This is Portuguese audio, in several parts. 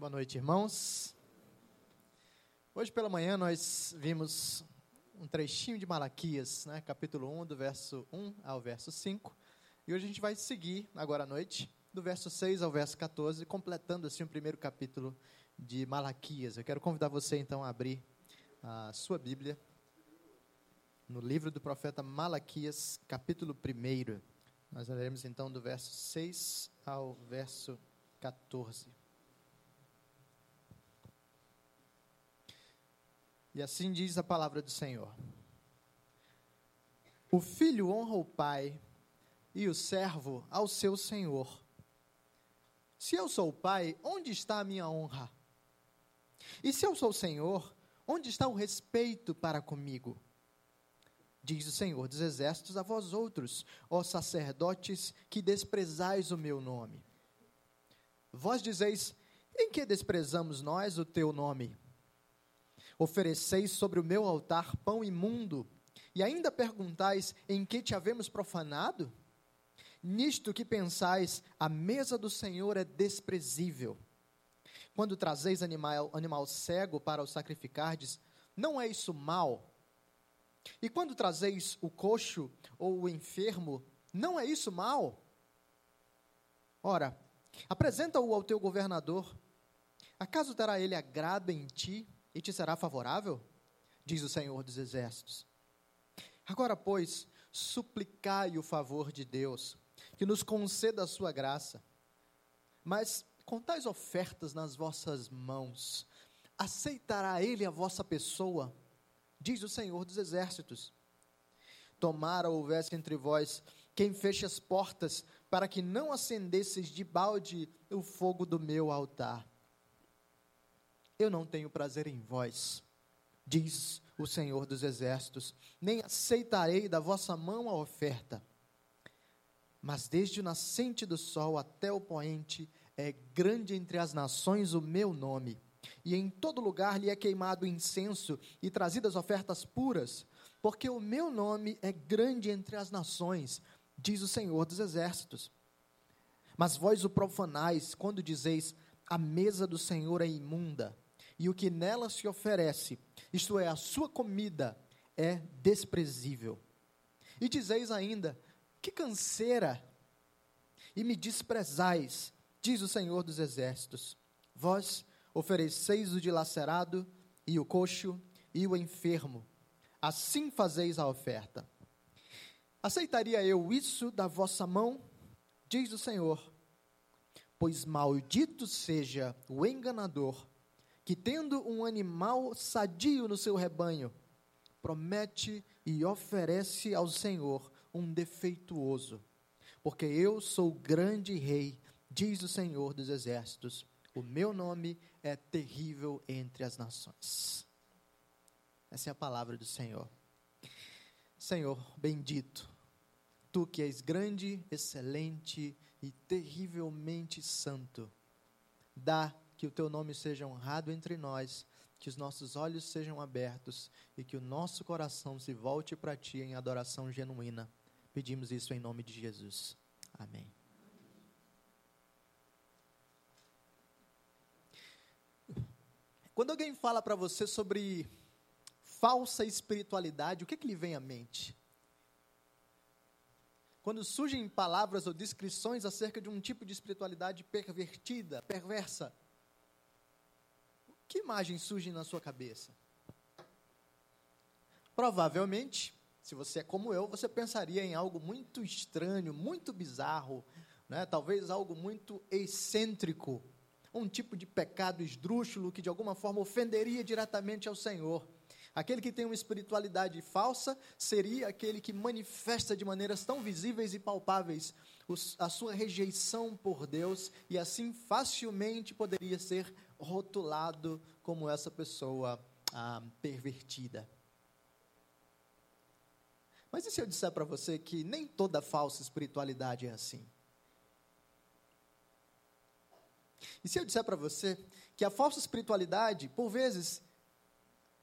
Boa noite, irmãos. Hoje pela manhã nós vimos um trechinho de Malaquias, né, capítulo 1, do verso 1 ao verso 5. E hoje a gente vai seguir, agora à noite, do verso 6 ao verso 14, completando assim o primeiro capítulo de Malaquias. Eu quero convidar você então a abrir a sua Bíblia no livro do profeta Malaquias, capítulo 1. Nós leremos então do verso 6 ao verso 14. E assim diz a palavra do Senhor: O filho honra o pai, e o servo ao seu senhor. Se eu sou o pai, onde está a minha honra? E se eu sou o senhor, onde está o respeito para comigo? Diz o Senhor dos Exércitos a vós outros, ó sacerdotes, que desprezais o meu nome. Vós dizeis: em que desprezamos nós o teu nome? Ofereceis sobre o meu altar pão imundo, e ainda perguntais: em que te havemos profanado? Nisto que pensais, a mesa do Senhor é desprezível. Quando trazeis animal, animal cego para o sacrificardes, não é isso mal? E quando trazeis o coxo ou o enfermo, não é isso mal? Ora, apresenta-o ao teu governador. Acaso terá ele agrado em ti? E te será favorável? Diz o Senhor dos Exércitos. Agora, pois, suplicai o favor de Deus, que nos conceda a sua graça. Mas com tais ofertas nas vossas mãos, aceitará ele a vossa pessoa? Diz o Senhor dos Exércitos. Tomara houvesse entre vós quem feche as portas, para que não acendesseis de balde o fogo do meu altar. Eu não tenho prazer em vós, diz o Senhor dos Exércitos, nem aceitarei da vossa mão a oferta. Mas desde o nascente do sol até o poente, é grande entre as nações o meu nome, e em todo lugar lhe é queimado incenso e trazidas ofertas puras, porque o meu nome é grande entre as nações, diz o Senhor dos Exércitos. Mas vós o profanais, quando dizeis: a mesa do Senhor é imunda, e o que nela se oferece, isto é, a sua comida, é desprezível. E dizeis ainda: que canseira! E me desprezais, diz o Senhor dos Exércitos. Vós ofereceis o dilacerado, e o coxo, e o enfermo. Assim fazeis a oferta. Aceitaria eu isso da vossa mão? Diz o Senhor. Pois maldito seja o enganador que, tendo um animal sadio no seu rebanho, promete e oferece ao Senhor um defeituoso. Porque eu sou grande rei, diz o Senhor dos exércitos. O meu nome é terrível entre as nações. Essa é a palavra do Senhor. Senhor, bendito, tu que és grande, excelente e terrivelmente santo, dá que o teu nome seja honrado entre nós, que os nossos olhos sejam abertos e que o nosso coração se volte para ti em adoração genuína. Pedimos isso em nome de Jesus. Amém. Quando alguém fala para você sobre falsa espiritualidade, o que, que lhe vem à mente? Quando surgem palavras ou descrições acerca de um tipo de espiritualidade pervertida, perversa, que imagem surge na sua cabeça? Provavelmente, se você é como eu, você pensaria em algo muito estranho, muito bizarro, né? talvez algo muito excêntrico, um tipo de pecado esdrúxulo que de alguma forma ofenderia diretamente ao Senhor. Aquele que tem uma espiritualidade falsa seria aquele que manifesta de maneiras tão visíveis e palpáveis a sua rejeição por Deus e assim facilmente poderia ser rotulado como essa pessoa ah, pervertida. Mas e se eu disser para você que nem toda falsa espiritualidade é assim? E se eu disser para você que a falsa espiritualidade, por vezes,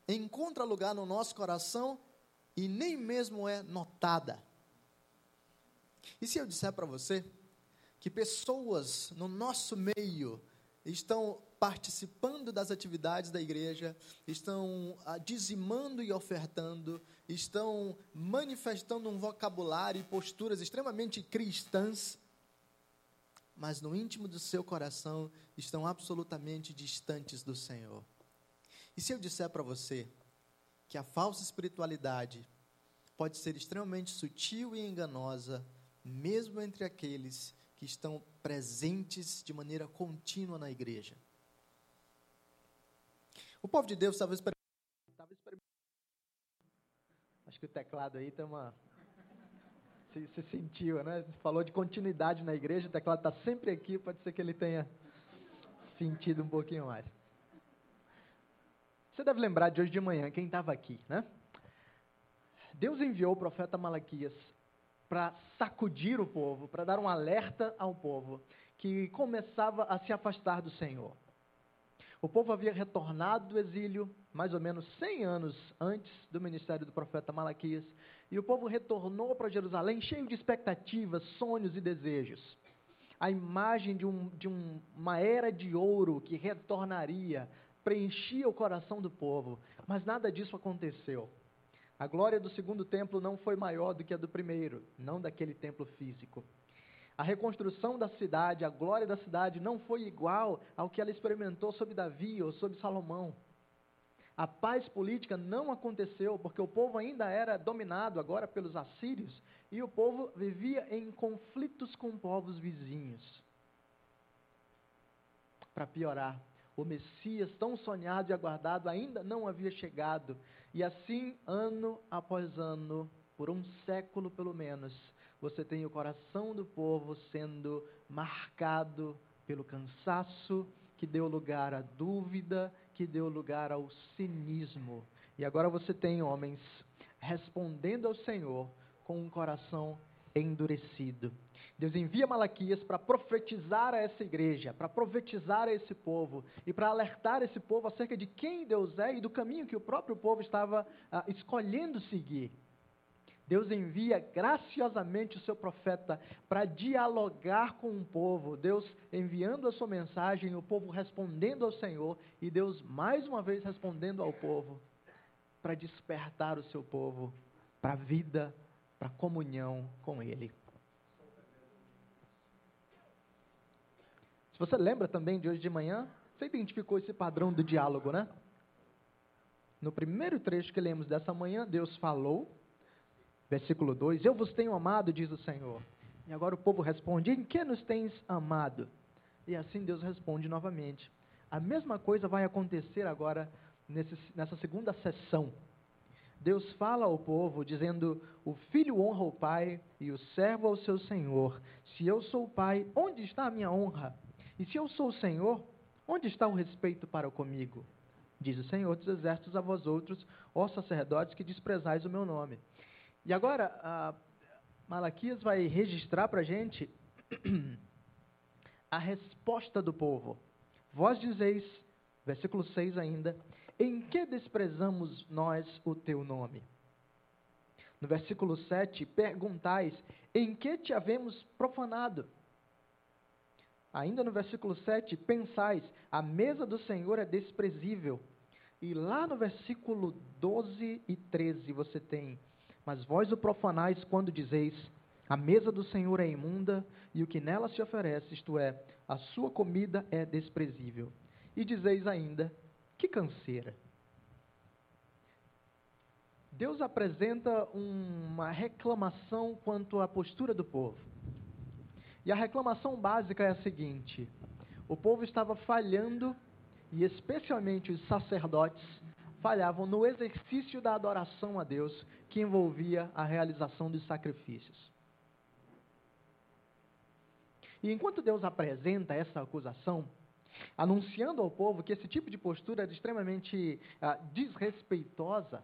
encontra lugar no nosso coração e nem mesmo é notada? E se eu disser para você que pessoas no nosso meio estão participando das atividades da igreja, estão ah, dizimando e ofertando, estão manifestando um vocabulário e posturas extremamente cristãs, mas no íntimo do seu coração estão absolutamente distantes do Senhor. E se eu disser para você que a falsa espiritualidade pode ser extremamente sutil e enganosa, mesmo entre aqueles que estão presentes de maneira contínua na igreja. O povo de Deus estava experimentando. Acho que o teclado aí tem uma. Se, se sentiu, né? Falou de continuidade na igreja, o teclado está sempre aqui, pode ser que ele tenha sentido um pouquinho mais. Você deve lembrar de hoje de manhã, quem estava aqui, né? Deus enviou o profeta Malaquias para sacudir o povo, para dar um alerta ao povo que começava a se afastar do Senhor. O povo havia retornado do exílio mais ou menos 100 anos antes do ministério do profeta Malaquias, e o povo retornou para Jerusalém cheio de expectativas, sonhos e desejos. A imagem de, um, de um, uma era de ouro que retornaria, preenchia o coração do povo, mas nada disso aconteceu. A glória do segundo templo não foi maior do que a do primeiro, não daquele templo físico. A reconstrução da cidade, a glória da cidade não foi igual ao que ela experimentou sob Davi ou sob Salomão. A paz política não aconteceu porque o povo ainda era dominado agora pelos assírios e o povo vivia em conflitos com povos vizinhos. Para piorar, o Messias, tão sonhado e aguardado, ainda não havia chegado. E assim, ano após ano, por um século pelo menos, você tem o coração do povo sendo marcado pelo cansaço, que deu lugar à dúvida, que deu lugar ao cinismo. E agora você tem homens respondendo ao Senhor com um coração endurecido. Deus envia Malaquias para profetizar a essa igreja, para profetizar a esse povo e para alertar esse povo acerca de quem Deus é e do caminho que o próprio povo estava ah, escolhendo seguir. Deus envia graciosamente o seu profeta para dialogar com o povo, Deus enviando a sua mensagem, o povo respondendo ao Senhor e Deus mais uma vez respondendo ao povo para despertar o seu povo para a vida, para a comunhão com Ele. Se você lembra também de hoje de manhã, você identificou esse padrão do diálogo, né? No primeiro trecho que lemos dessa manhã, Deus falou, versículo 2: Eu vos tenho amado, diz o Senhor. E agora o povo responde: Em que nos tens amado? E assim Deus responde novamente. A mesma coisa vai acontecer agora nesse, nessa segunda sessão. Deus fala ao povo, dizendo: O filho honra o pai e o servo ao seu senhor. Se eu sou o pai, onde está a minha honra? E se eu sou o Senhor, onde está o respeito para comigo? Diz o Senhor dos Exércitos a vós outros, ó sacerdotes, que desprezais o meu nome. E agora, Malaquias vai registrar para a gente a resposta do povo. Vós dizeis, versículo 6 ainda, em que desprezamos nós o teu nome? No versículo 7, perguntais, em que te havemos profanado? Ainda no versículo 7, pensais, a mesa do Senhor é desprezível. E lá no versículo 12 e 13 você tem, mas vós o profanais quando dizeis, a mesa do Senhor é imunda e o que nela se oferece, isto é, a sua comida é desprezível. E dizeis ainda, que canseira. Deus apresenta uma reclamação quanto à postura do povo. E a reclamação básica é a seguinte: o povo estava falhando, e especialmente os sacerdotes falhavam no exercício da adoração a Deus, que envolvia a realização dos sacrifícios. E enquanto Deus apresenta essa acusação, anunciando ao povo que esse tipo de postura era extremamente ah, desrespeitosa,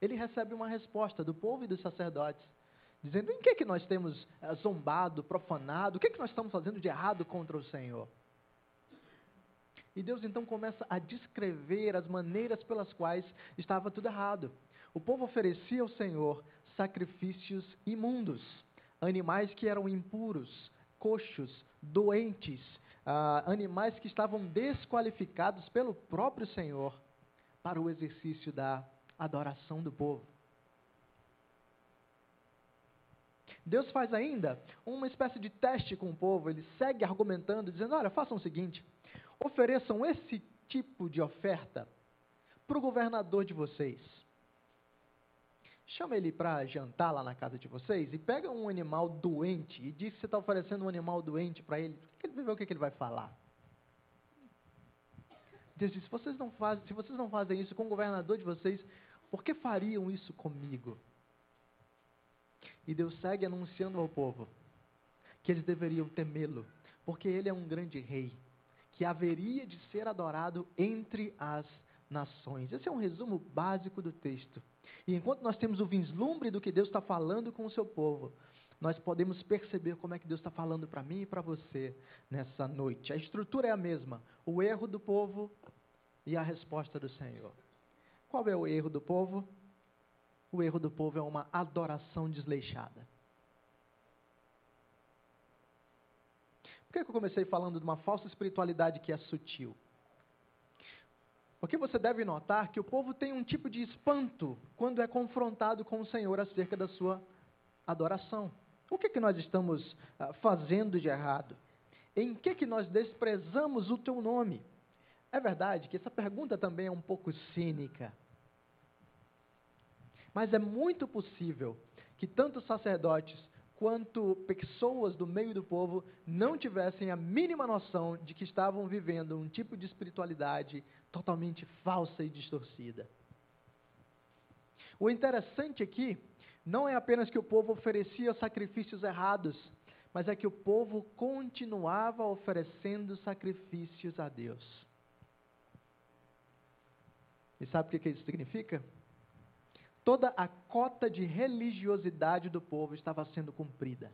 ele recebe uma resposta do povo e dos sacerdotes dizendo em que, que nós temos eh, zombado, profanado, o que, que nós estamos fazendo de errado contra o Senhor. E Deus então começa a descrever as maneiras pelas quais estava tudo errado. O povo oferecia ao Senhor sacrifícios imundos, animais que eram impuros, coxos, doentes, ah, animais que estavam desqualificados pelo próprio Senhor para o exercício da adoração do povo. Deus faz ainda uma espécie de teste com o povo, ele segue argumentando, dizendo: olha, façam o seguinte, ofereçam esse tipo de oferta para o governador de vocês. Chama ele para jantar lá na casa de vocês e pega um animal doente e diz que você está oferecendo um animal doente para ele. Ele vai ver o que, ele vai falar. Deus diz: se vocês, não fazem, se vocês não fazem isso com o governador de vocês, por que fariam isso comigo? E Deus segue anunciando ao povo que eles deveriam temê-lo, porque ele é um grande rei, que haveria de ser adorado entre as nações. Esse é um resumo básico do texto. E enquanto nós temos o vislumbre do que Deus está falando com o seu povo, nós podemos perceber como é que Deus está falando para mim e para você nessa noite. A estrutura é a mesma: o erro do povo e a resposta do Senhor. Qual é o erro do povo? O erro do povo é uma adoração desleixada. Por que eu comecei falando de uma falsa espiritualidade que é sutil? Porque você deve notar que o povo tem um tipo de espanto quando é confrontado com o Senhor acerca da sua adoração. O que, que nós estamos uh, fazendo de errado? Em que, que nós desprezamos o teu nome? É verdade que essa pergunta também é um pouco cínica. Mas é muito possível que tanto sacerdotes quanto pessoas do meio do povo não tivessem a mínima noção de que estavam vivendo um tipo de espiritualidade totalmente falsa e distorcida. O interessante aqui não é apenas que o povo oferecia sacrifícios errados, mas é que o povo continuava oferecendo sacrifícios a Deus. E sabe o que isso significa? Toda a cota de religiosidade do povo estava sendo cumprida.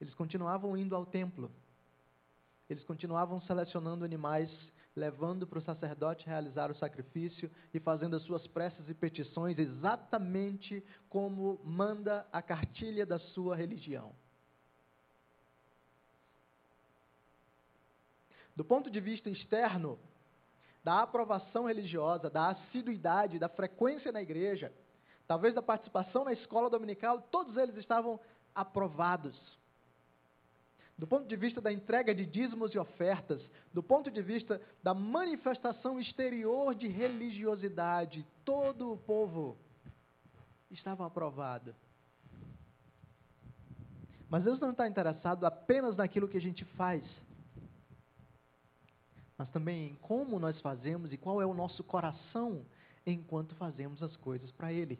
Eles continuavam indo ao templo. Eles continuavam selecionando animais, levando para o sacerdote realizar o sacrifício e fazendo as suas preces e petições exatamente como manda a cartilha da sua religião. Do ponto de vista externo, da aprovação religiosa, da assiduidade, da frequência na igreja, talvez da participação na escola dominical, todos eles estavam aprovados. Do ponto de vista da entrega de dízimos e ofertas, do ponto de vista da manifestação exterior de religiosidade, todo o povo estava aprovado. Mas Deus não está interessado apenas naquilo que a gente faz mas também em como nós fazemos e qual é o nosso coração enquanto fazemos as coisas para Ele.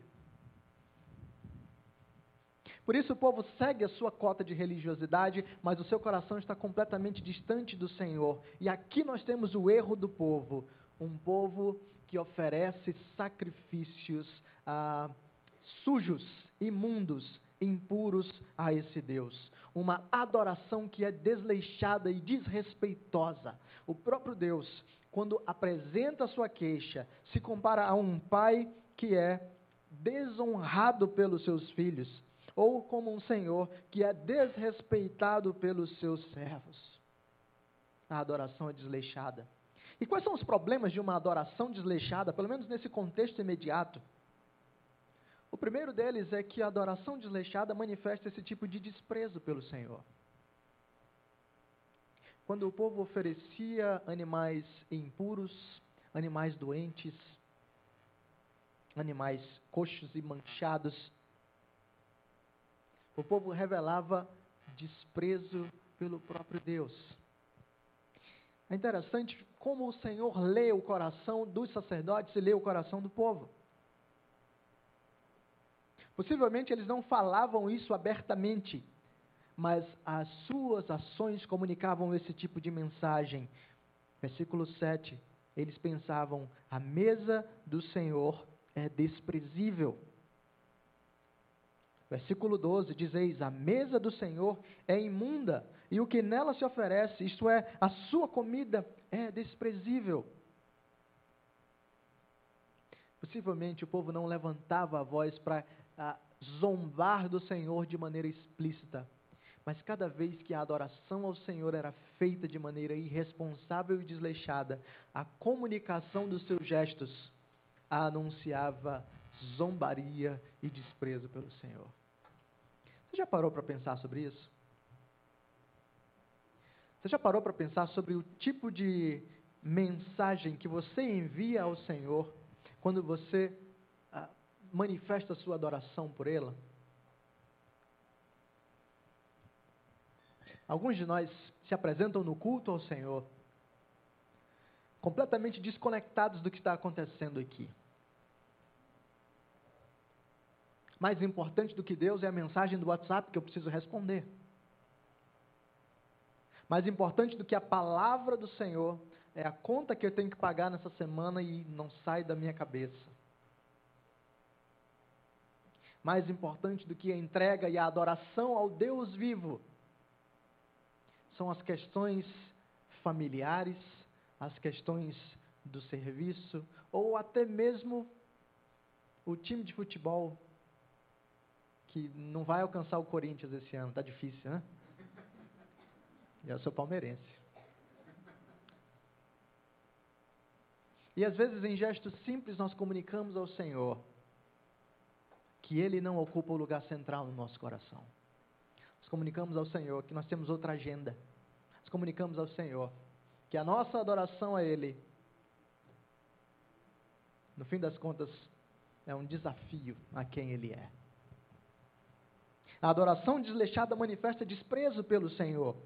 Por isso o povo segue a sua cota de religiosidade, mas o seu coração está completamente distante do Senhor. E aqui nós temos o erro do povo, um povo que oferece sacrifícios ah, sujos, imundos, impuros a esse Deus. Uma adoração que é desleixada e desrespeitosa. O próprio Deus, quando apresenta a sua queixa, se compara a um pai que é desonrado pelos seus filhos, ou como um senhor que é desrespeitado pelos seus servos. A adoração é desleixada. E quais são os problemas de uma adoração desleixada, pelo menos nesse contexto imediato? O primeiro deles é que a adoração desleixada manifesta esse tipo de desprezo pelo Senhor. Quando o povo oferecia animais impuros, animais doentes, animais coxos e manchados, o povo revelava desprezo pelo próprio Deus. É interessante como o Senhor lê o coração dos sacerdotes e lê o coração do povo. Possivelmente eles não falavam isso abertamente, mas as suas ações comunicavam esse tipo de mensagem. Versículo 7, eles pensavam: a mesa do Senhor é desprezível. Versículo 12 diz: Eis, a mesa do Senhor é imunda, e o que nela se oferece, isto é, a sua comida, é desprezível. Possivelmente o povo não levantava a voz para a zombar do Senhor de maneira explícita. Mas cada vez que a adoração ao Senhor era feita de maneira irresponsável e desleixada, a comunicação dos seus gestos anunciava zombaria e desprezo pelo Senhor. Você já parou para pensar sobre isso? Você já parou para pensar sobre o tipo de mensagem que você envia ao Senhor quando você ah, manifesta a sua adoração por Ele? Alguns de nós se apresentam no culto ao Senhor completamente desconectados do que está acontecendo aqui. Mais importante do que Deus é a mensagem do WhatsApp que eu preciso responder. Mais importante do que a palavra do Senhor é a conta que eu tenho que pagar nessa semana e não sai da minha cabeça. Mais importante do que a entrega e a adoração ao Deus vivo são as questões familiares, as questões do serviço, ou até mesmo o time de futebol que não vai alcançar o Corinthians esse ano. Tá difícil, né? Eu sou palmeirense. E às vezes, em gestos simples, nós comunicamos ao Senhor que Ele não ocupa o lugar central no nosso coração. Nós comunicamos ao Senhor que nós temos outra agenda. Nós comunicamos ao Senhor que a nossa adoração a Ele, no fim das contas, é um desafio a quem Ele é. A adoração desleixada manifesta desprezo pelo Senhor.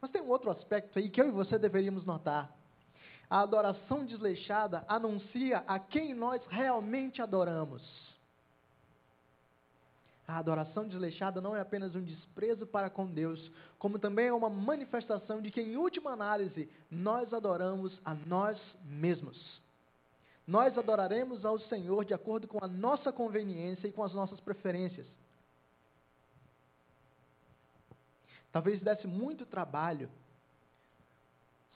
Mas tem um outro aspecto aí que eu e você deveríamos notar. A adoração desleixada anuncia a quem nós realmente adoramos. A adoração desleixada não é apenas um desprezo para com Deus, como também é uma manifestação de que, em última análise, nós adoramos a nós mesmos. Nós adoraremos ao Senhor de acordo com a nossa conveniência e com as nossas preferências. Talvez desse muito trabalho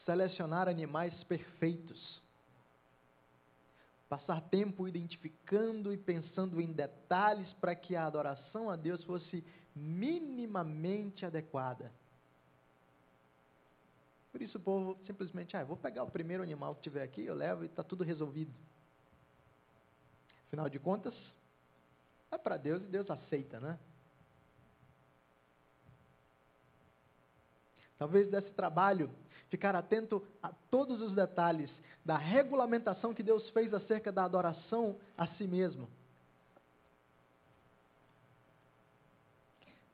selecionar animais perfeitos. Passar tempo identificando e pensando em detalhes para que a adoração a Deus fosse minimamente adequada. Por isso o povo simplesmente, ah, vou pegar o primeiro animal que tiver aqui, eu levo e está tudo resolvido. Afinal de contas, é para Deus e Deus aceita, né? Talvez desse trabalho ficar atento a todos os detalhes da regulamentação que Deus fez acerca da adoração a si mesmo.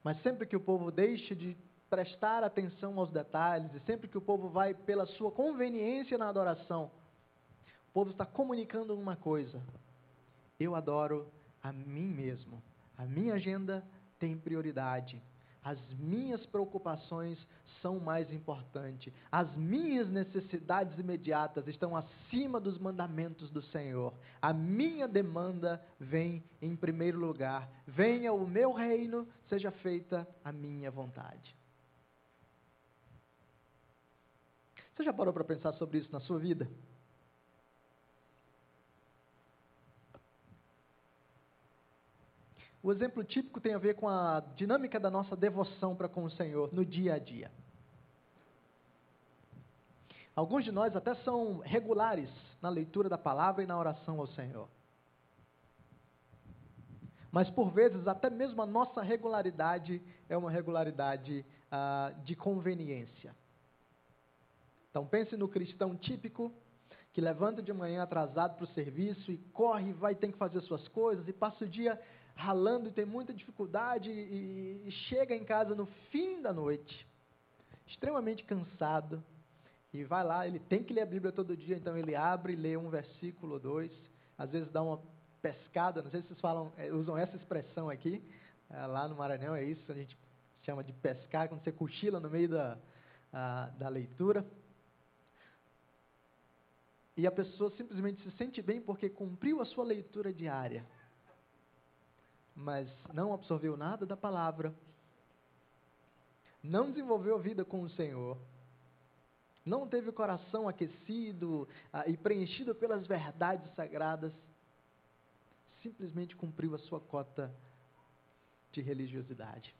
Mas sempre que o povo deixe de prestar atenção aos detalhes, e sempre que o povo vai pela sua conveniência na adoração, o povo está comunicando uma coisa: eu adoro a mim mesmo, a minha agenda tem prioridade. As minhas preocupações são mais importantes. As minhas necessidades imediatas estão acima dos mandamentos do Senhor. A minha demanda vem em primeiro lugar. Venha o meu reino, seja feita a minha vontade. Você já parou para pensar sobre isso na sua vida? O exemplo típico tem a ver com a dinâmica da nossa devoção para com o Senhor no dia a dia. Alguns de nós até são regulares na leitura da palavra e na oração ao Senhor. Mas por vezes, até mesmo a nossa regularidade é uma regularidade ah, de conveniência. Então pense no cristão típico que levanta de manhã atrasado para o serviço e corre, vai tem que fazer suas coisas e passa o dia ralando e tem muita dificuldade e, e chega em casa no fim da noite, extremamente cansado, e vai lá, ele tem que ler a Bíblia todo dia, então ele abre e lê um versículo ou dois, às vezes dá uma pescada, não sei se vocês falam, é, usam essa expressão aqui, é, lá no Maranhão é isso, a gente chama de pescar, quando você cochila no meio da, a, da leitura. E a pessoa simplesmente se sente bem porque cumpriu a sua leitura diária mas não absorveu nada da palavra, não desenvolveu a vida com o Senhor, não teve o coração aquecido ah, e preenchido pelas verdades sagradas, simplesmente cumpriu a sua cota de religiosidade.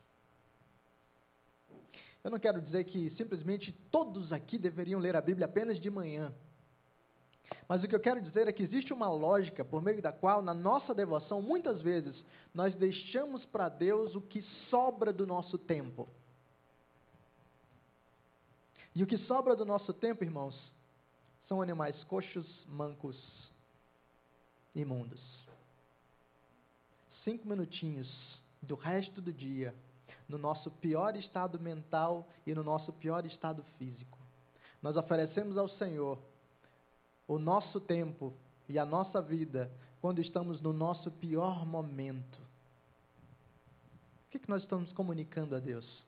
Eu não quero dizer que simplesmente todos aqui deveriam ler a Bíblia apenas de manhã. Mas o que eu quero dizer é que existe uma lógica por meio da qual, na nossa devoção, muitas vezes, nós deixamos para Deus o que sobra do nosso tempo. E o que sobra do nosso tempo, irmãos, são animais coxos, mancos, imundos. Cinco minutinhos do resto do dia, no nosso pior estado mental e no nosso pior estado físico. Nós oferecemos ao Senhor o nosso tempo e a nossa vida quando estamos no nosso pior momento. O que, que nós estamos comunicando a Deus?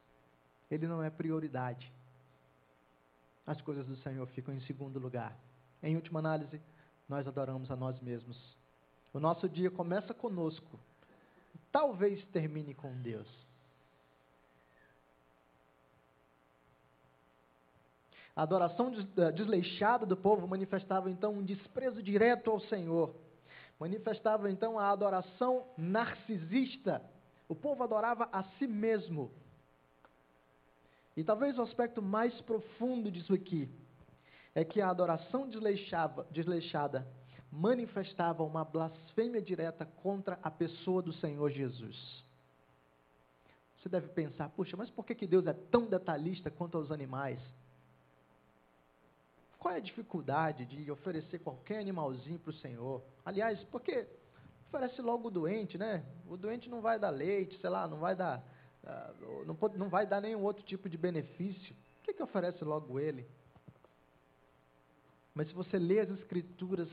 Ele não é prioridade. As coisas do Senhor ficam em segundo lugar. Em última análise, nós adoramos a nós mesmos. O nosso dia começa conosco, talvez termine com Deus. A adoração eh, desleixada do povo manifestava então um desprezo direto ao Senhor. Manifestava então a adoração narcisista. O povo adorava a si mesmo. E talvez o aspecto mais profundo disso aqui é que a adoração desleixada manifestava uma blasfêmia direta contra a pessoa do Senhor Jesus. Você deve pensar, puxa, mas por que, que Deus é tão detalhista quanto aos animais? Qual é a dificuldade de oferecer qualquer animalzinho para o Senhor? Aliás, porque oferece logo o doente, né? O doente não vai dar leite, sei lá, não vai dar, uh, não, pode, não vai dar nenhum outro tipo de benefício. Por que, que oferece logo ele? Mas se você lê as Escrituras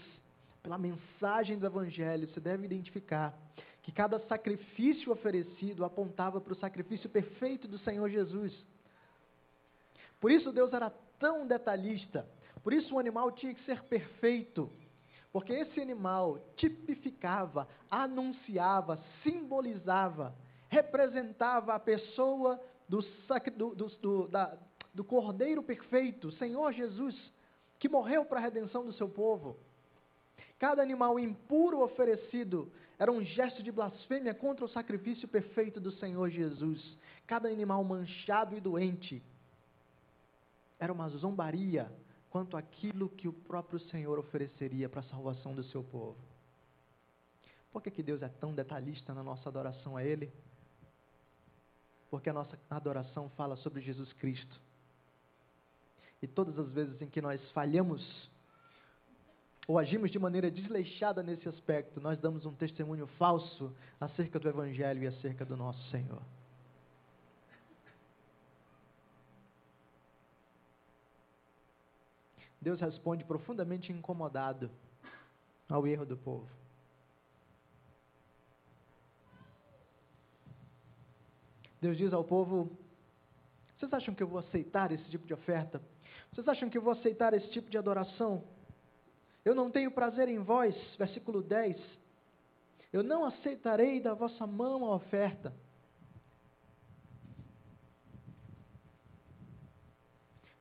pela mensagem do Evangelho, você deve identificar que cada sacrifício oferecido apontava para o sacrifício perfeito do Senhor Jesus. Por isso Deus era tão detalhista por isso o animal tinha que ser perfeito, porque esse animal tipificava, anunciava, simbolizava, representava a pessoa do, do, do, da, do Cordeiro perfeito, Senhor Jesus, que morreu para a redenção do seu povo. Cada animal impuro oferecido era um gesto de blasfêmia contra o sacrifício perfeito do Senhor Jesus. Cada animal manchado e doente era uma zombaria quanto aquilo que o próprio Senhor ofereceria para a salvação do seu povo. Por que, que Deus é tão detalhista na nossa adoração a Ele? Porque a nossa adoração fala sobre Jesus Cristo. E todas as vezes em que nós falhamos ou agimos de maneira desleixada nesse aspecto, nós damos um testemunho falso acerca do Evangelho e acerca do nosso Senhor. Deus responde profundamente incomodado ao erro do povo. Deus diz ao povo: Vocês acham que eu vou aceitar esse tipo de oferta? Vocês acham que eu vou aceitar esse tipo de adoração? Eu não tenho prazer em vós, versículo 10. Eu não aceitarei da vossa mão a oferta.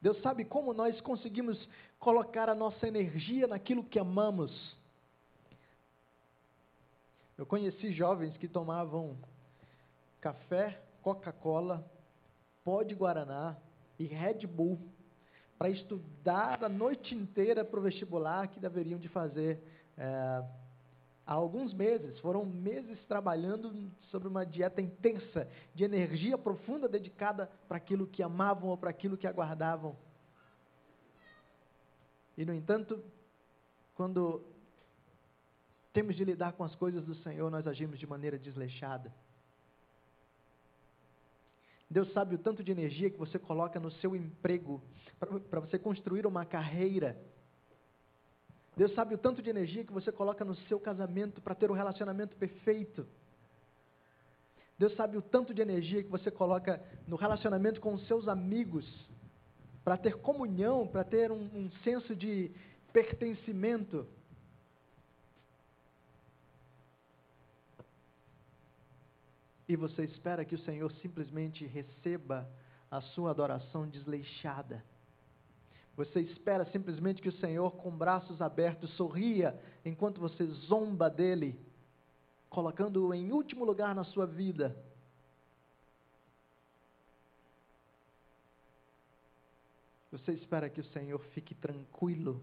Deus sabe como nós conseguimos colocar a nossa energia naquilo que amamos. Eu conheci jovens que tomavam café, Coca-Cola, pó de Guaraná e Red Bull para estudar a noite inteira para o vestibular que deveriam de fazer é, há alguns meses. Foram meses trabalhando sobre uma dieta intensa de energia profunda dedicada para aquilo que amavam ou para aquilo que aguardavam. E, no entanto, quando temos de lidar com as coisas do Senhor, nós agimos de maneira desleixada. Deus sabe o tanto de energia que você coloca no seu emprego para você construir uma carreira. Deus sabe o tanto de energia que você coloca no seu casamento para ter um relacionamento perfeito. Deus sabe o tanto de energia que você coloca no relacionamento com os seus amigos para ter comunhão, para ter um, um senso de pertencimento. E você espera que o Senhor simplesmente receba a sua adoração desleixada. Você espera simplesmente que o Senhor, com braços abertos, sorria enquanto você zomba dele, colocando-o em último lugar na sua vida. Você espera que o Senhor fique tranquilo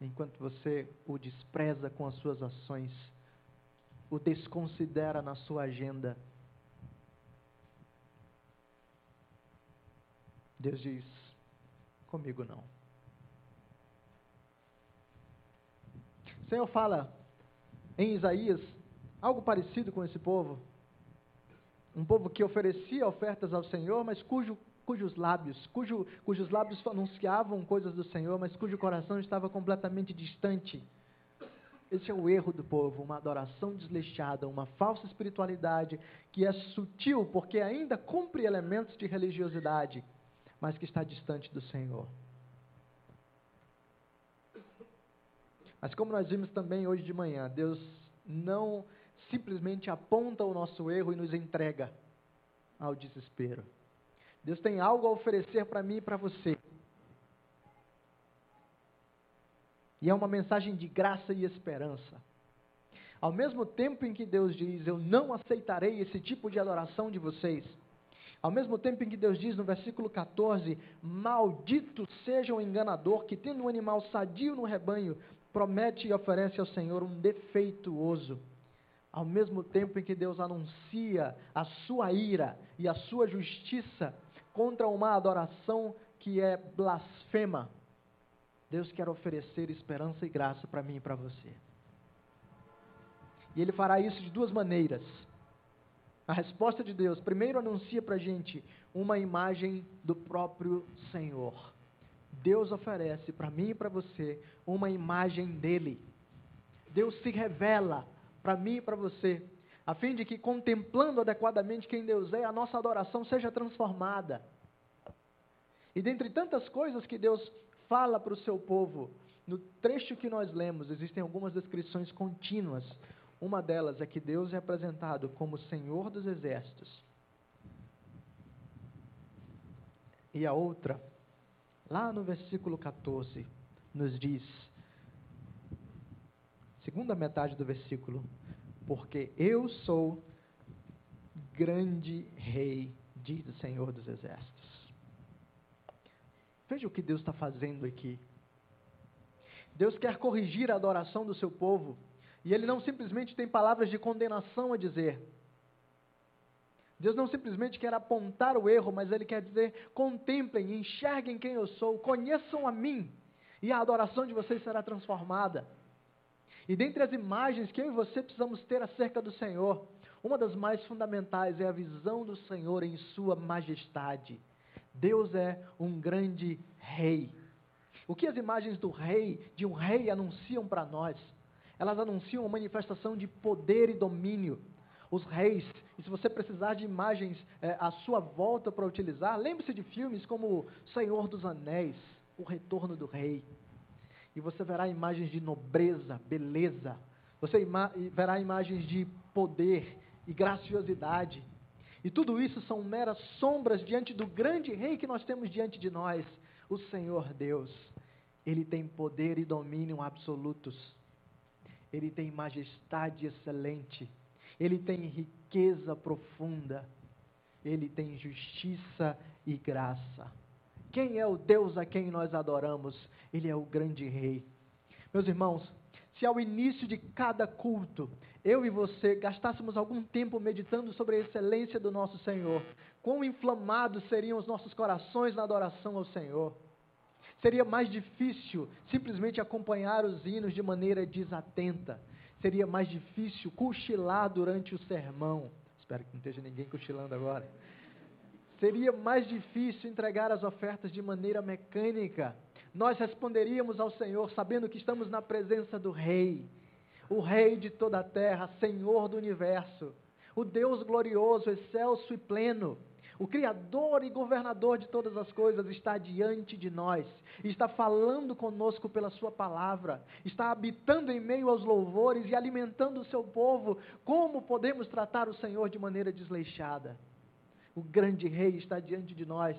enquanto você o despreza com as suas ações, o desconsidera na sua agenda. Deus diz: comigo não. O Senhor fala em Isaías algo parecido com esse povo. Um povo que oferecia ofertas ao Senhor, mas cujo cujos lábios, cujo, cujos lábios anunciavam coisas do Senhor, mas cujo coração estava completamente distante. Esse é o erro do povo, uma adoração desleixada, uma falsa espiritualidade que é sutil porque ainda cumpre elementos de religiosidade, mas que está distante do Senhor. Mas como nós vimos também hoje de manhã, Deus não simplesmente aponta o nosso erro e nos entrega ao desespero. Deus tem algo a oferecer para mim e para você. E é uma mensagem de graça e esperança. Ao mesmo tempo em que Deus diz: Eu não aceitarei esse tipo de adoração de vocês. Ao mesmo tempo em que Deus diz no versículo 14: Maldito seja o enganador que, tendo um animal sadio no rebanho, promete e oferece ao Senhor um defeituoso. Ao mesmo tempo em que Deus anuncia a sua ira e a sua justiça contra uma adoração que é blasfema, Deus quer oferecer esperança e graça para mim e para você. E Ele fará isso de duas maneiras. A resposta de Deus, primeiro, anuncia para a gente uma imagem do próprio Senhor. Deus oferece para mim e para você uma imagem dele. Deus se revela para mim e para você a fim de que, contemplando adequadamente quem Deus é, a nossa adoração seja transformada. E dentre tantas coisas que Deus fala para o seu povo, no trecho que nós lemos, existem algumas descrições contínuas. Uma delas é que Deus é apresentado como Senhor dos Exércitos. E a outra, lá no versículo 14, nos diz, segunda metade do versículo, porque eu sou grande rei, diz o Senhor dos Exércitos. Veja o que Deus está fazendo aqui. Deus quer corrigir a adoração do seu povo, e Ele não simplesmente tem palavras de condenação a dizer. Deus não simplesmente quer apontar o erro, mas Ele quer dizer: contemplem, enxerguem quem eu sou, conheçam a mim, e a adoração de vocês será transformada. E dentre as imagens que eu e você precisamos ter acerca do Senhor, uma das mais fundamentais é a visão do Senhor em Sua majestade. Deus é um grande rei. O que as imagens do rei, de um rei, anunciam para nós? Elas anunciam uma manifestação de poder e domínio. Os reis, e se você precisar de imagens é, à sua volta para utilizar, lembre-se de filmes como Senhor dos Anéis, O Retorno do Rei e você verá imagens de nobreza, beleza, você verá imagens de poder e graciosidade. E tudo isso são meras sombras diante do grande rei que nós temos diante de nós, o Senhor Deus. Ele tem poder e domínio absolutos. Ele tem majestade excelente. Ele tem riqueza profunda. Ele tem justiça e graça. Quem é o Deus a quem nós adoramos? Ele é o grande rei. Meus irmãos, se ao início de cada culto eu e você gastássemos algum tempo meditando sobre a excelência do nosso Senhor, quão inflamados seriam os nossos corações na adoração ao Senhor. Seria mais difícil simplesmente acompanhar os hinos de maneira desatenta. Seria mais difícil cochilar durante o sermão. Espero que não esteja ninguém cochilando agora. Seria mais difícil entregar as ofertas de maneira mecânica. Nós responderíamos ao Senhor sabendo que estamos na presença do Rei, o Rei de toda a terra, Senhor do universo, o Deus glorioso, excelso e pleno. O Criador e governador de todas as coisas está diante de nós, está falando conosco pela Sua palavra, está habitando em meio aos louvores e alimentando o seu povo. Como podemos tratar o Senhor de maneira desleixada? O grande rei está diante de nós.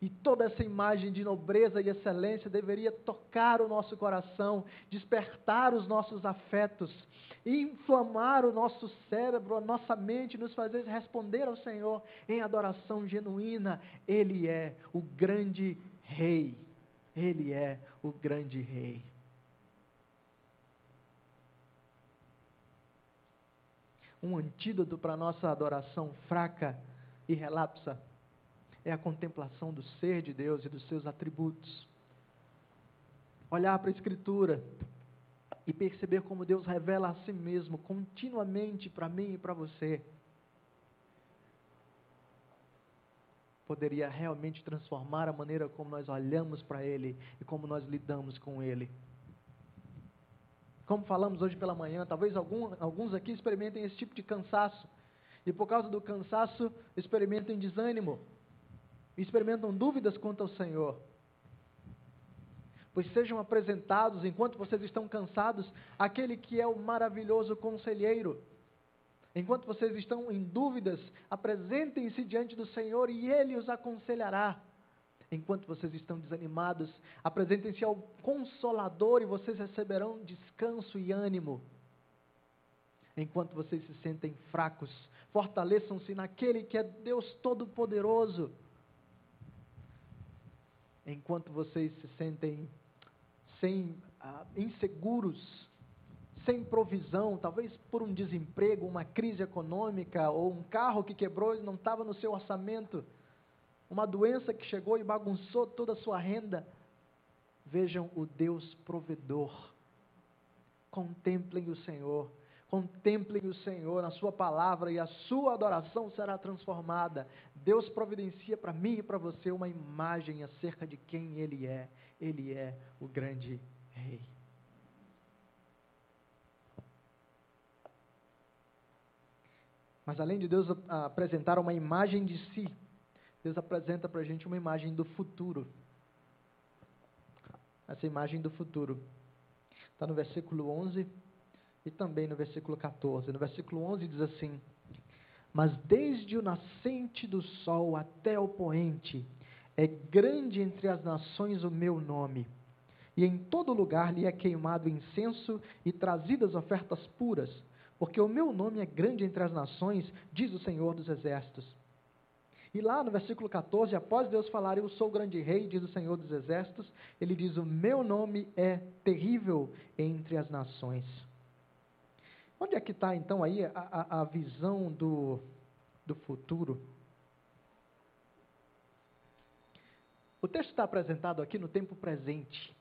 E toda essa imagem de nobreza e excelência deveria tocar o nosso coração, despertar os nossos afetos, inflamar o nosso cérebro, a nossa mente, nos fazer responder ao Senhor em adoração genuína. Ele é o grande Rei. Ele é o grande Rei. Um antídoto para a nossa adoração fraca e relapsa é a contemplação do ser de Deus e dos seus atributos. Olhar para a Escritura e perceber como Deus revela a si mesmo continuamente para mim e para você. Poderia realmente transformar a maneira como nós olhamos para Ele e como nós lidamos com Ele. Como falamos hoje pela manhã, talvez algum, alguns aqui experimentem esse tipo de cansaço. E por causa do cansaço, experimentem desânimo experimentam dúvidas quanto ao Senhor. Pois sejam apresentados, enquanto vocês estão cansados, aquele que é o maravilhoso conselheiro. Enquanto vocês estão em dúvidas, apresentem-se diante do Senhor e Ele os aconselhará. Enquanto vocês estão desanimados, apresentem-se ao Consolador e vocês receberão descanso e ânimo. Enquanto vocês se sentem fracos, fortaleçam-se naquele que é Deus Todo-Poderoso enquanto vocês se sentem sem ah, inseguros, sem provisão, talvez por um desemprego, uma crise econômica ou um carro que quebrou e não estava no seu orçamento, uma doença que chegou e bagunçou toda a sua renda. Vejam o Deus provedor. Contemplem o Senhor Contemplem o Senhor na Sua palavra e a sua adoração será transformada. Deus providencia para mim e para você uma imagem acerca de quem Ele é. Ele é o grande Rei. Mas além de Deus apresentar uma imagem de si, Deus apresenta para a gente uma imagem do futuro. Essa imagem do futuro está no versículo 11 e também no versículo 14. No versículo 11 diz assim: Mas desde o nascente do sol até o poente, é grande entre as nações o meu nome. E em todo lugar lhe é queimado incenso e trazidas ofertas puras, porque o meu nome é grande entre as nações, diz o Senhor dos Exércitos. E lá no versículo 14, após Deus falar, Eu sou o grande rei, diz o Senhor dos Exércitos, ele diz: O meu nome é terrível entre as nações. Onde é que está então aí a, a, visão do, do futuro? O texto está apresentado aqui no tempo presente.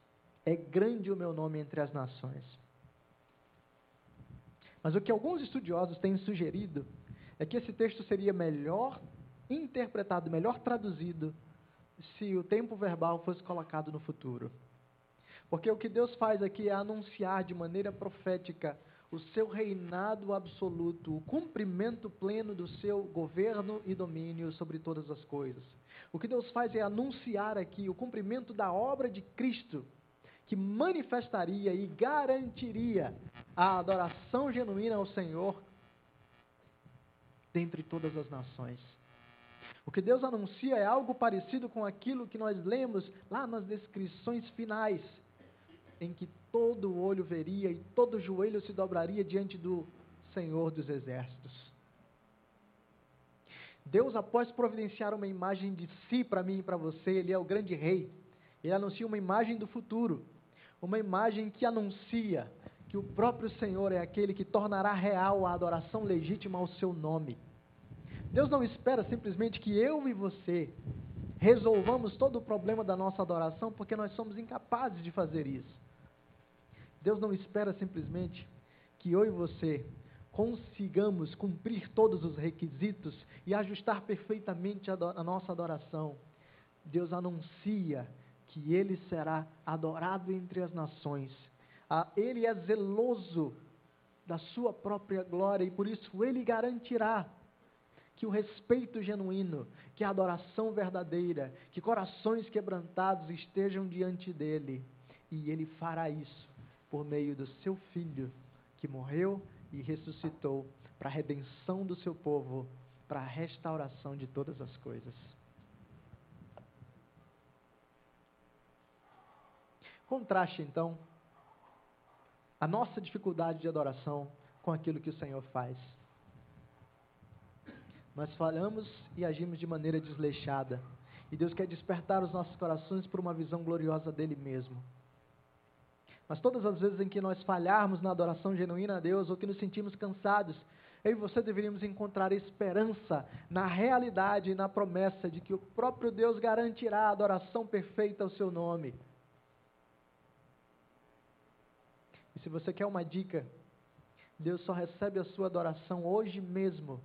É grande o meu nome entre as nações. Mas o que alguns estudiosos têm sugerido é que esse texto seria melhor interpretado, melhor traduzido, se o tempo verbal fosse colocado no futuro. Porque o que Deus faz aqui é anunciar de maneira profética o seu reinado absoluto, o cumprimento pleno do seu governo e domínio sobre todas as coisas. O que Deus faz é anunciar aqui o cumprimento da obra de Cristo, que manifestaria e garantiria a adoração genuína ao Senhor dentre todas as nações. O que Deus anuncia é algo parecido com aquilo que nós lemos lá nas descrições finais em que todo olho veria e todo joelho se dobraria diante do Senhor dos Exércitos. Deus, após providenciar uma imagem de si para mim e para você, Ele é o grande rei. Ele anuncia uma imagem do futuro, uma imagem que anuncia que o próprio Senhor é aquele que tornará real a adoração legítima ao seu nome. Deus não espera simplesmente que eu e você resolvamos todo o problema da nossa adoração, porque nós somos incapazes de fazer isso. Deus não espera simplesmente que eu e você consigamos cumprir todos os requisitos e ajustar perfeitamente a, nossa adoração. Deus anuncia que Ele será adorado entre as nações. Ah, ele é zeloso da sua própria glória e por isso Ele garantirá que o respeito genuíno, que a adoração verdadeira, que corações quebrantados estejam diante dele. E Ele fará isso por meio do seu Filho, que morreu e ressuscitou para a redenção do seu povo, para a restauração de todas as coisas. Contraste então a nossa dificuldade de adoração com aquilo que o Senhor faz. Nós falamos e agimos de maneira desleixada. E Deus quer despertar os nossos corações para uma visão gloriosa dele mesmo. Mas todas as vezes em que nós falharmos na adoração genuína a Deus ou que nos sentimos cansados, eu e você deveríamos encontrar esperança na realidade e na promessa de que o próprio Deus garantirá a adoração perfeita ao seu nome. E se você quer uma dica, Deus só recebe a sua adoração hoje mesmo,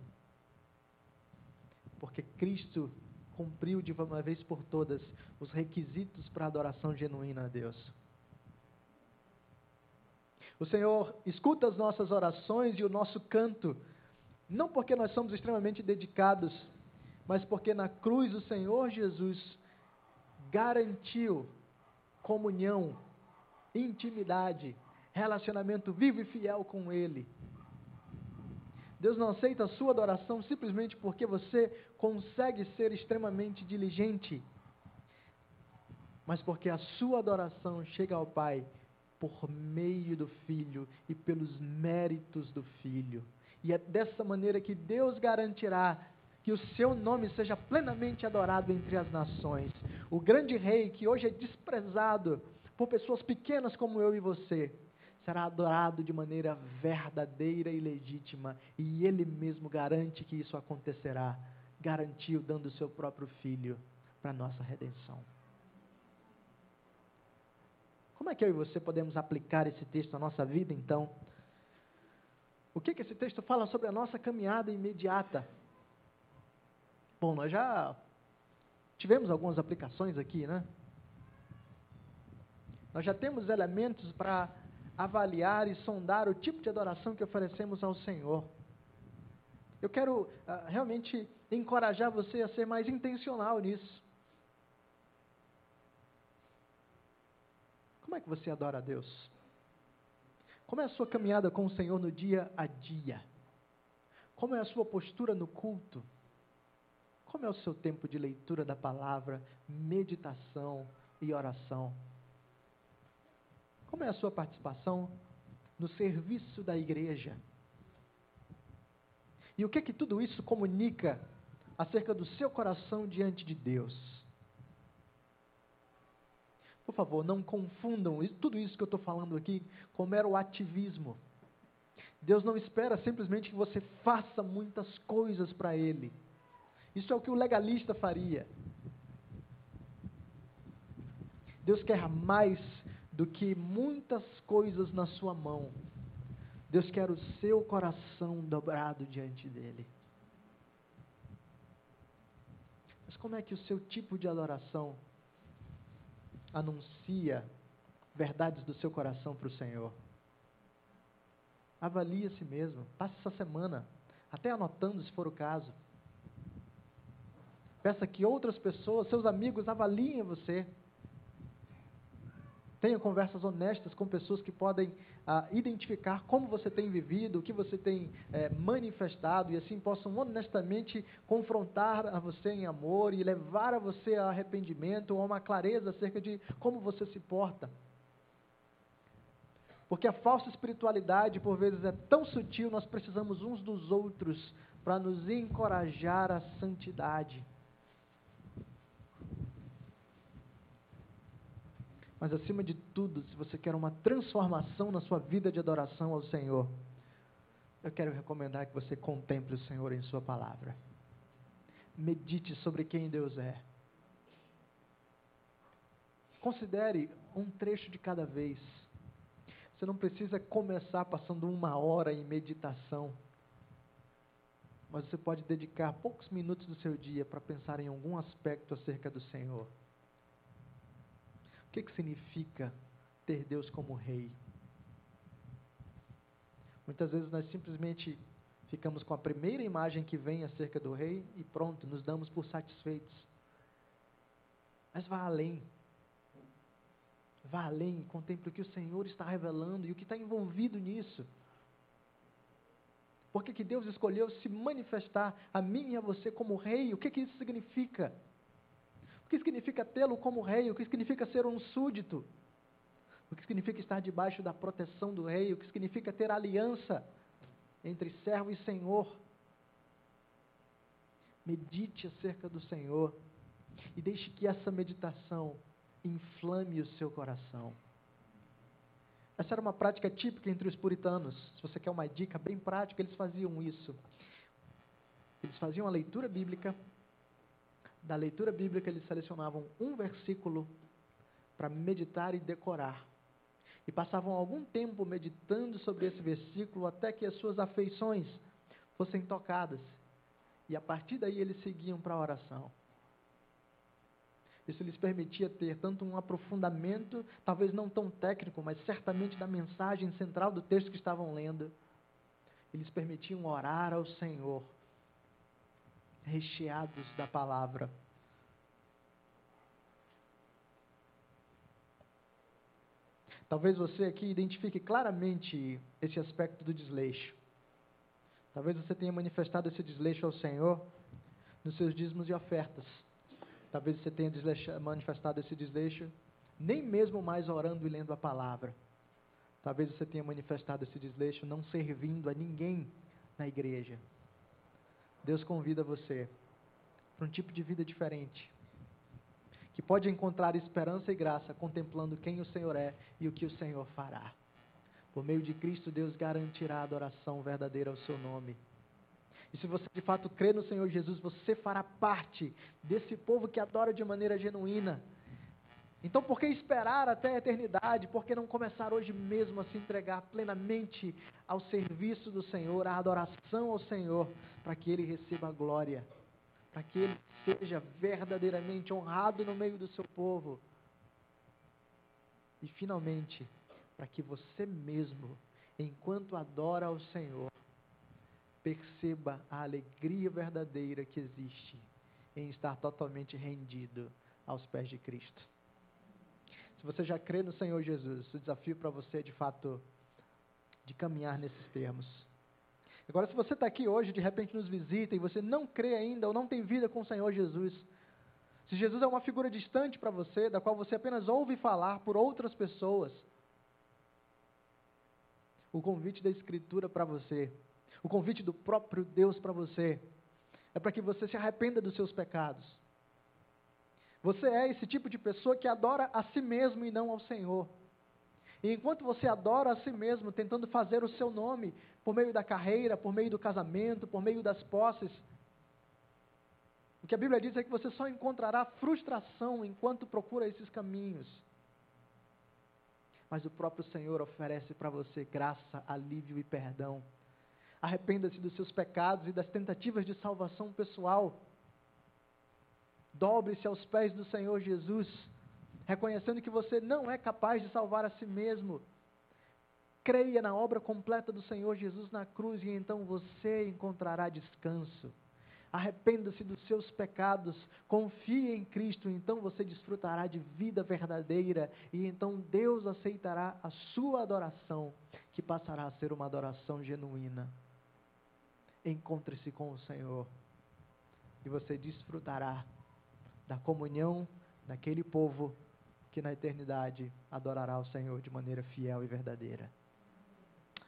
porque Cristo cumpriu de uma vez por todas os requisitos para a adoração genuína a Deus. O Senhor escuta as nossas orações e o nosso canto, não porque nós somos extremamente dedicados, mas porque na cruz o Senhor Jesus garantiu comunhão, intimidade, relacionamento vivo e fiel com Ele. Deus não aceita a sua adoração simplesmente porque você consegue ser extremamente diligente, mas porque a sua adoração chega ao Pai por meio do Filho e pelos méritos do Filho. E é dessa maneira que Deus garantirá que o seu nome seja plenamente adorado entre as nações. O grande rei que hoje é desprezado por pessoas pequenas como eu e você, será adorado de maneira verdadeira e legítima, e ele mesmo garante que isso acontecerá. Garantiu dando o seu próprio filho para nossa redenção. Como é que eu e você podemos aplicar esse texto à nossa vida, então? O que, que esse texto fala sobre a nossa caminhada imediata? Bom, nós já tivemos algumas aplicações aqui, né? Nós já temos elementos para avaliar e sondar o tipo de adoração que oferecemos ao Senhor. Eu quero uh, realmente encorajar você a ser mais intencional nisso. Como é que você adora a Deus? Como é a sua caminhada com o Senhor no dia a dia? Como é a sua postura no culto? Como é o seu tempo de leitura da palavra, meditação e oração? Como é a sua participação no serviço da igreja? E o que que tudo isso comunica acerca do seu coração diante de Deus? Por favor, não confundam tudo isso que eu estou falando aqui com mero ativismo. Deus não espera simplesmente que você faça muitas coisas para Ele. Isso é o que o legalista faria. Deus quer mais do que muitas coisas na sua mão. Deus quer o seu coração dobrado diante dele. Mas como é que o seu tipo de adoração anuncia verdades do seu coração para o Senhor. Avalie a si mesmo. Passe essa semana, até anotando se for o caso. Peça que outras pessoas, seus amigos, avaliem você. Tenha conversas honestas com pessoas que podem ah, identificar como você tem vivido, o que você tem eh, manifestado, e assim possam honestamente confrontar a você em amor e levar a você a arrependimento ou a uma clareza acerca de como você se porta. Porque a falsa espiritualidade, por vezes, é tão sutil, nós precisamos uns dos outros para nos encorajar à santidade. Mas acima de tudo, se você quer uma transformação na sua vida de adoração ao Senhor, eu quero recomendar que você contemple o Senhor em Sua palavra. Medite sobre quem Deus é. Considere um trecho de cada vez. Você não precisa começar passando uma hora em meditação. Mas você pode dedicar poucos minutos do seu dia para pensar em algum aspecto acerca do Senhor. Que, que significa ter Deus como rei? Muitas vezes nós simplesmente ficamos com a primeira imagem que vem acerca do rei e pronto, nos damos por satisfeitos. Mas vá além. Vá além, contemple o que o Senhor está revelando e o que está envolvido nisso. Por que, que Deus escolheu se manifestar a mim e a você como rei? O que, que isso significa? O que significa tê-lo como rei? O que significa ser um súdito? O que significa estar debaixo da proteção do rei? O que significa ter aliança entre servo e senhor? Medite acerca do Senhor e deixe que essa meditação inflame o seu coração. Essa era uma prática típica entre os puritanos. Se você quer uma dica bem prática, eles faziam isso. Eles faziam a leitura bíblica. Da leitura bíblica, eles selecionavam um versículo para meditar e decorar. E passavam algum tempo meditando sobre esse versículo até que as suas afeições fossem tocadas. E a partir daí eles seguiam para a oração. Isso lhes permitia ter tanto um aprofundamento, talvez não tão técnico, mas certamente da mensagem central do texto que estavam lendo. Eles permitiam orar ao Senhor, recheados da palavra. Talvez você aqui identifique claramente esse aspecto do desleixo. Talvez você tenha manifestado esse desleixo ao Senhor nos seus dízimos e ofertas. Talvez você tenha manifestado esse desleixo nem mesmo mais orando e lendo a palavra. Talvez você tenha manifestado esse desleixo não servindo a ninguém na igreja. Deus convida você para um tipo de vida diferente, que pode encontrar esperança e graça contemplando quem o Senhor é e o que o Senhor fará. Por meio de Cristo, Deus garantirá a adoração verdadeira ao seu nome. E se você de fato crê no Senhor Jesus, você fará parte desse povo que adora de maneira genuína. Então, por que esperar até a eternidade? Por que não começar hoje mesmo a se entregar plenamente ao serviço do Senhor, à adoração ao Senhor, para que Ele receba a glória, para que Ele seja verdadeiramente honrado no meio do seu povo? E, finalmente, para que você mesmo, enquanto adora ao Senhor, perceba a alegria verdadeira que existe em estar totalmente rendido aos pés de Cristo. Se você já crê no Senhor Jesus, o desafio para você é de fato de caminhar nesses termos. Agora, se você está aqui hoje, de repente nos visita e você não crê ainda ou não tem vida com o Senhor Jesus, se Jesus é uma figura distante para você, da qual você apenas ouve falar por outras pessoas, o convite da Escritura para você, o convite do próprio Deus para você, é para que você se arrependa dos seus pecados. Você é esse tipo de pessoa que adora a si mesmo e não ao Senhor. E enquanto você adora a si mesmo, tentando fazer o seu nome por meio da carreira, por meio do casamento, por meio das posses, o que a Bíblia diz é que você só encontrará frustração enquanto procura esses caminhos mas o próprio Senhor oferece para você graça, alívio e perdão. Arrependa-se dos seus pecados e das tentativas de salvação pessoal. Dobre-se aos pés do Senhor Jesus, reconhecendo que você não é capaz de salvar a si mesmo. Creia na obra completa do Senhor Jesus na cruz e então você encontrará descanso. Arrependa-se dos seus pecados, confie em Cristo, então você desfrutará de vida verdadeira e então Deus aceitará a sua adoração, que passará a ser uma adoração genuína. Encontre-se com o Senhor e você desfrutará da comunhão daquele povo que na eternidade adorará o Senhor de maneira fiel e verdadeira.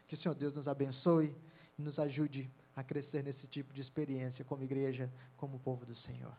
Que o Senhor Deus nos abençoe e nos ajude a crescer nesse tipo de experiência como igreja, como povo do Senhor.